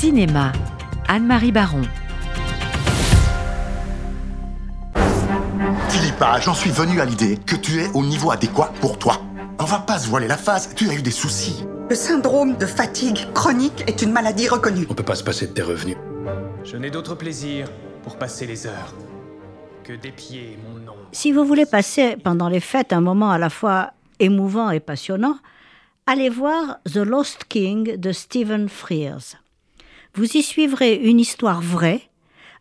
Cinéma, Anne-Marie Baron. Philippa, j'en suis venu à l'idée que tu es au niveau adéquat pour toi. On va pas se voiler la face, tu as eu des soucis. Le syndrome de fatigue chronique est une maladie reconnue. On peut pas se passer de tes revenus. Je n'ai d'autre plaisir pour passer les heures que d'épier mon nom. Si vous voulez passer pendant les fêtes un moment à la fois émouvant et passionnant, allez voir The Lost King de Stephen Frears. Vous y suivrez une histoire vraie,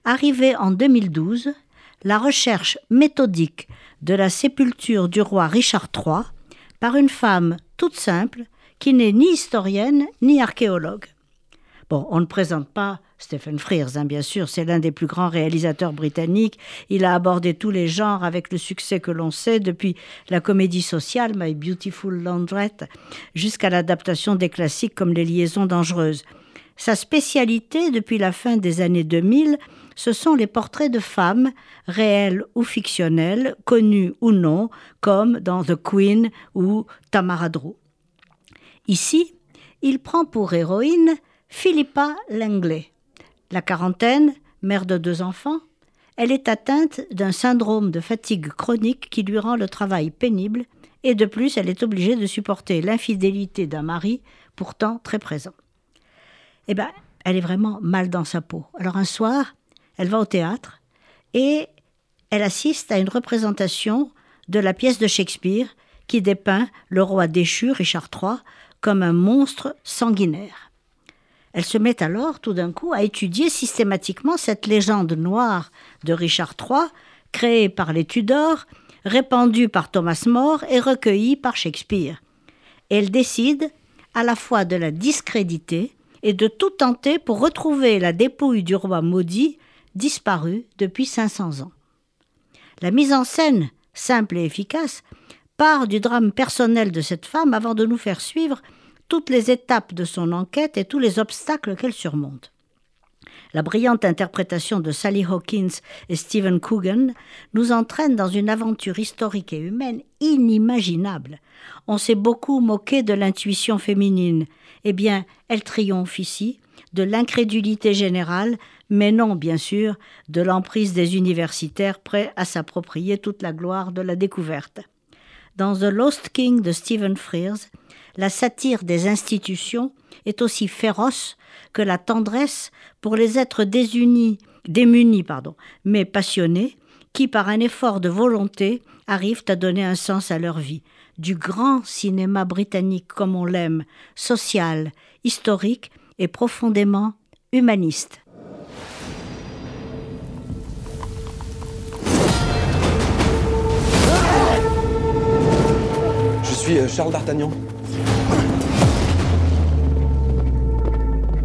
arrivée en 2012, la recherche méthodique de la sépulture du roi Richard III par une femme toute simple qui n'est ni historienne ni archéologue. Bon, on ne présente pas Stephen Frears, hein, bien sûr, c'est l'un des plus grands réalisateurs britanniques. Il a abordé tous les genres avec le succès que l'on sait, depuis la comédie sociale, My Beautiful Laundrette, jusqu'à l'adaptation des classiques comme Les Liaisons dangereuses. Sa spécialité, depuis la fin des années 2000, ce sont les portraits de femmes, réelles ou fictionnelles, connues ou non, comme dans The Queen ou Tamara Drew. Ici, il prend pour héroïne Philippa Langley. La quarantaine, mère de deux enfants, elle est atteinte d'un syndrome de fatigue chronique qui lui rend le travail pénible et de plus elle est obligée de supporter l'infidélité d'un mari pourtant très présent. Eh bien, elle est vraiment mal dans sa peau. Alors un soir, elle va au théâtre et elle assiste à une représentation de la pièce de Shakespeare qui dépeint le roi déchu, Richard III, comme un monstre sanguinaire. Elle se met alors tout d'un coup à étudier systématiquement cette légende noire de Richard III, créée par les Tudors, répandue par Thomas More et recueillie par Shakespeare. elle décide à la fois de la discréditer et de tout tenter pour retrouver la dépouille du roi maudit disparu depuis 500 ans. La mise en scène, simple et efficace, part du drame personnel de cette femme avant de nous faire suivre toutes les étapes de son enquête et tous les obstacles qu'elle surmonte. La brillante interprétation de Sally Hawkins et Stephen Coogan nous entraîne dans une aventure historique et humaine inimaginable. On s'est beaucoup moqué de l'intuition féminine. Eh bien, elle triomphe ici de l'incrédulité générale, mais non, bien sûr, de l'emprise des universitaires prêts à s'approprier toute la gloire de la découverte. Dans The Lost King de Stephen Frears, la satire des institutions est aussi féroce que la tendresse pour les êtres désunis, démunis, pardon, mais passionnés, qui, par un effort de volonté, arrivent à donner un sens à leur vie. Du grand cinéma britannique comme on l'aime, social, historique et profondément humaniste. Euh, Charles d'Artagnan.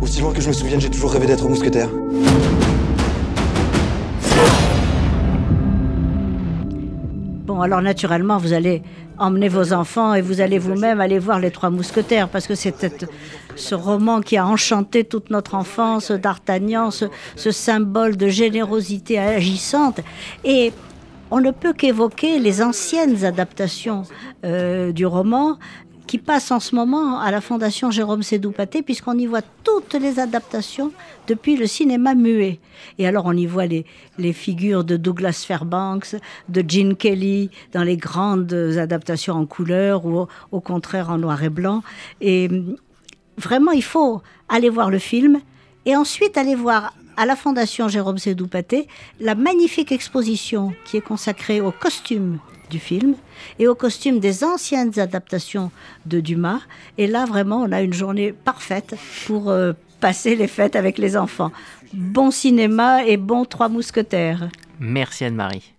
Aussi loin que je me souvienne, j'ai toujours rêvé d'être mousquetaire. Bon, alors naturellement, vous allez emmener vos enfants et vous allez vous-même aller voir Les Trois Mousquetaires, parce que c'est ce roman qui a enchanté toute notre enfance, d'Artagnan, ce, ce symbole de générosité agissante. Et on ne peut qu'évoquer les anciennes adaptations euh, du roman qui passent en ce moment à la Fondation Jérôme Sédoupaté, puisqu'on y voit toutes les adaptations depuis le cinéma muet. Et alors on y voit les, les figures de Douglas Fairbanks, de Gene Kelly, dans les grandes adaptations en couleur ou au contraire en noir et blanc. Et vraiment, il faut aller voir le film et ensuite aller voir à la Fondation Jérôme Sédou-Paté la magnifique exposition qui est consacrée aux costumes du film et aux costumes des anciennes adaptations de Dumas. Et là, vraiment, on a une journée parfaite pour euh, passer les fêtes avec les enfants. Bon cinéma et bon Trois Mousquetaires. Merci Anne-Marie.